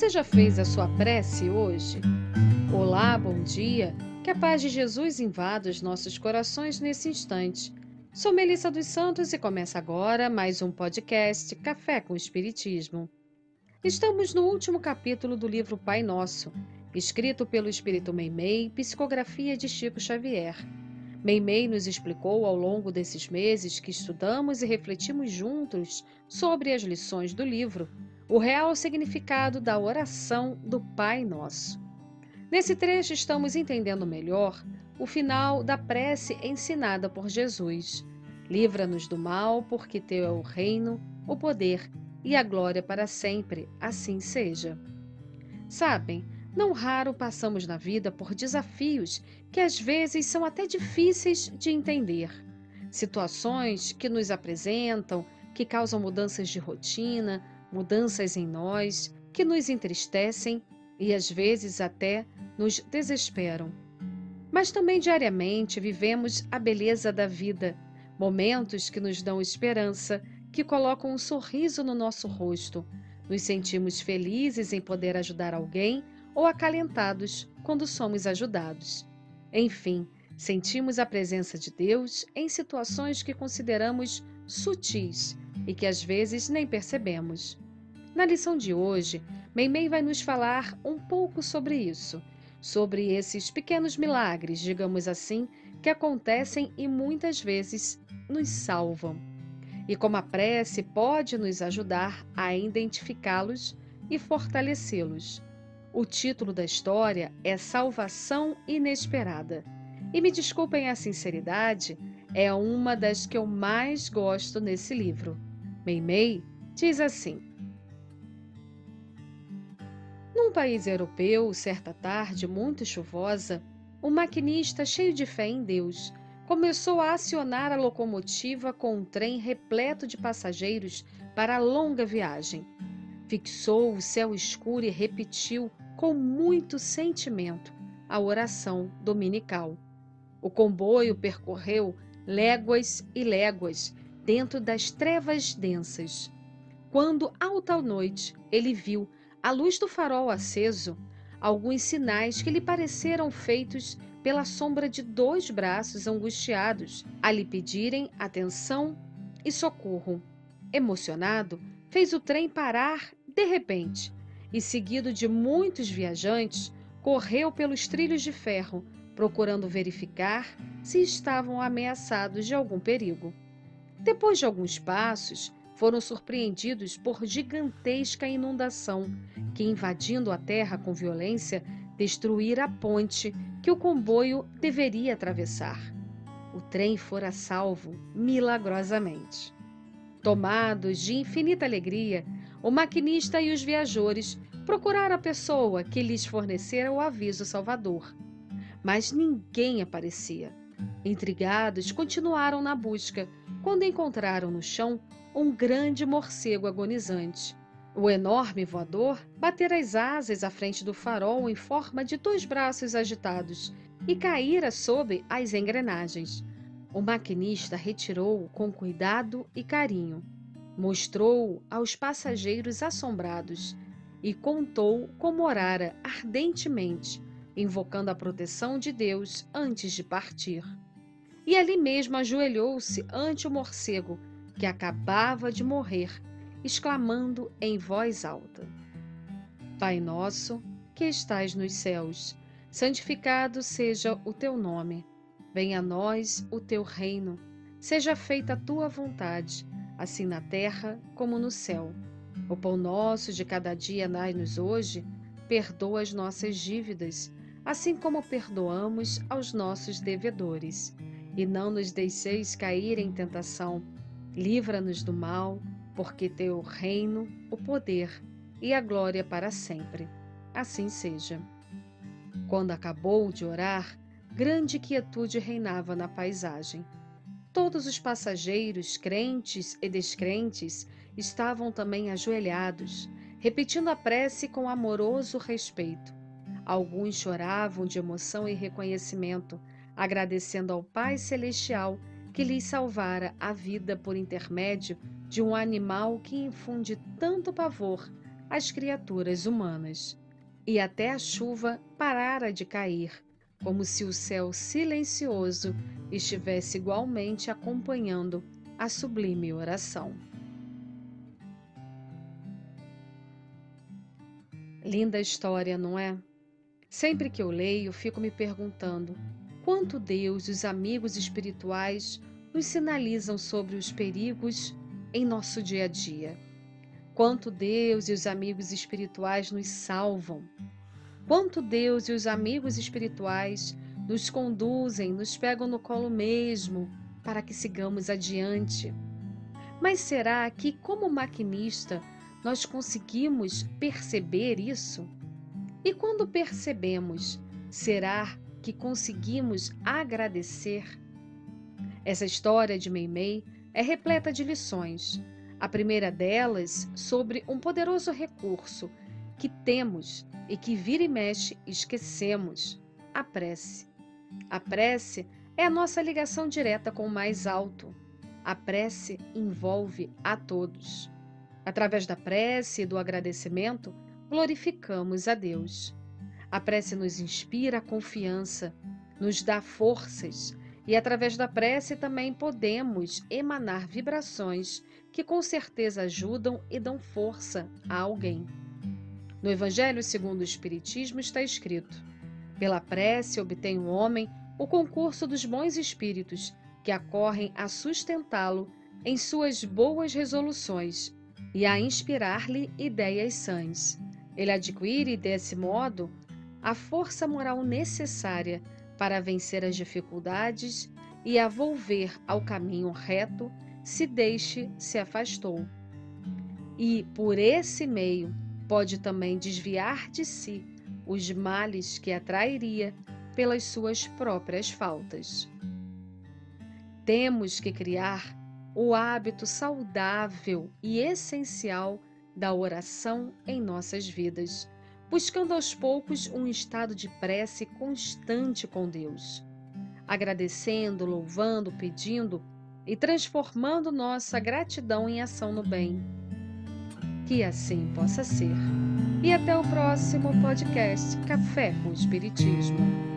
Você já fez a sua prece hoje? Olá, bom dia. Que a paz de Jesus invada os nossos corações nesse instante. Sou Melissa dos Santos e começa agora mais um podcast Café com Espiritismo. Estamos no último capítulo do livro Pai Nosso, escrito pelo Espírito Meimei, psicografia de Chico Xavier. Meimei nos explicou ao longo desses meses que estudamos e refletimos juntos sobre as lições do livro o real significado da oração do Pai Nosso. Nesse trecho, estamos entendendo melhor o final da prece ensinada por Jesus. Livra-nos do mal, porque teu é o reino, o poder e a glória para sempre, assim seja. Sabem, não raro passamos na vida por desafios que às vezes são até difíceis de entender. Situações que nos apresentam, que causam mudanças de rotina, mudanças em nós, que nos entristecem e às vezes até nos desesperam. Mas também diariamente vivemos a beleza da vida, momentos que nos dão esperança, que colocam um sorriso no nosso rosto. Nos sentimos felizes em poder ajudar alguém ou acalentados quando somos ajudados. Enfim, sentimos a presença de Deus em situações que consideramos sutis e que às vezes nem percebemos. Na lição de hoje, Meimei vai nos falar um pouco sobre isso, sobre esses pequenos milagres, digamos assim, que acontecem e muitas vezes nos salvam. E como a prece pode nos ajudar a identificá-los e fortalecê-los. O título da história é Salvação Inesperada. E me desculpem a sinceridade, é uma das que eu mais gosto nesse livro. Meimei diz assim: Num país europeu, certa tarde muito chuvosa, um maquinista cheio de fé em Deus começou a acionar a locomotiva com um trem repleto de passageiros para a longa viagem. Fixou o céu escuro e repetiu com muito sentimento a oração dominical. O comboio percorreu léguas e léguas dentro das trevas densas. Quando, alta noite, ele viu, à luz do farol aceso, alguns sinais que lhe pareceram feitos pela sombra de dois braços angustiados a lhe pedirem atenção e socorro. Emocionado, fez o trem parar de repente e, seguido de muitos viajantes, correu pelos trilhos de ferro, procurando verificar se estavam ameaçados de algum perigo. Depois de alguns passos, foram surpreendidos por gigantesca inundação que, invadindo a terra com violência, destruíra a ponte que o comboio deveria atravessar. O trem fora salvo milagrosamente. Tomados de infinita alegria, o maquinista e os viajores procuraram a pessoa que lhes fornecera o aviso salvador. Mas ninguém aparecia. Intrigados, continuaram na busca, quando encontraram no chão um grande morcego agonizante. O enorme voador batera as asas à frente do farol em forma de dois braços agitados e caíra sob as engrenagens. O maquinista retirou-o com cuidado e carinho mostrou aos passageiros assombrados e contou como orara ardentemente, invocando a proteção de Deus antes de partir. E ali mesmo ajoelhou-se ante o morcego, que acabava de morrer, exclamando em voz alta: Pai nosso, que estais nos céus, santificado seja o teu nome. Venha a nós o teu reino. Seja feita a tua vontade assim na terra como no céu. O pão nosso de cada dia dai-nos hoje, perdoa as nossas dívidas, assim como perdoamos aos nossos devedores. E não nos deixeis cair em tentação, livra-nos do mal, porque teu reino, o poder e a glória para sempre. Assim seja. Quando acabou de orar, grande quietude reinava na paisagem. Todos os passageiros, crentes e descrentes, estavam também ajoelhados, repetindo a prece com amoroso respeito. Alguns choravam de emoção e reconhecimento, agradecendo ao Pai Celestial que lhes salvara a vida por intermédio de um animal que infunde tanto pavor as criaturas humanas, e até a chuva parara de cair, como se o céu silencioso estivesse igualmente acompanhando a sublime oração. Linda história, não é? Sempre que eu leio, fico me perguntando quanto Deus e os amigos espirituais nos sinalizam sobre os perigos em nosso dia a dia. Quanto Deus e os amigos espirituais nos salvam. Quanto Deus e os amigos espirituais nos conduzem, nos pegam no colo mesmo para que sigamos adiante. Mas será que, como maquinista, nós conseguimos perceber isso? E quando percebemos, será que conseguimos agradecer? Essa história de Meimei é repleta de lições. A primeira delas sobre um poderoso recurso que temos e que vira e mexe esquecemos: a prece. A prece é a nossa ligação direta com o mais alto. A prece envolve a todos. Através da prece e do agradecimento, glorificamos a Deus. A prece nos inspira a confiança, nos dá forças e através da prece também podemos emanar vibrações que com certeza ajudam e dão força a alguém. No Evangelho segundo o Espiritismo está escrito: Pela prece obtém o homem o concurso dos bons espíritos que acorrem a sustentá-lo em suas boas resoluções e a inspirar-lhe ideias sãs. Ele adquire, desse modo, a força moral necessária para vencer as dificuldades e a volver ao caminho reto se deixe se afastou. E, por esse meio, pode também desviar de si os males que atrairia pelas suas próprias faltas. Temos que criar o hábito saudável e essencial da oração em nossas vidas, buscando aos poucos um estado de prece constante com Deus, agradecendo, louvando, pedindo e transformando nossa gratidão em ação no bem. Que assim possa ser. E até o próximo podcast Café com Espiritismo.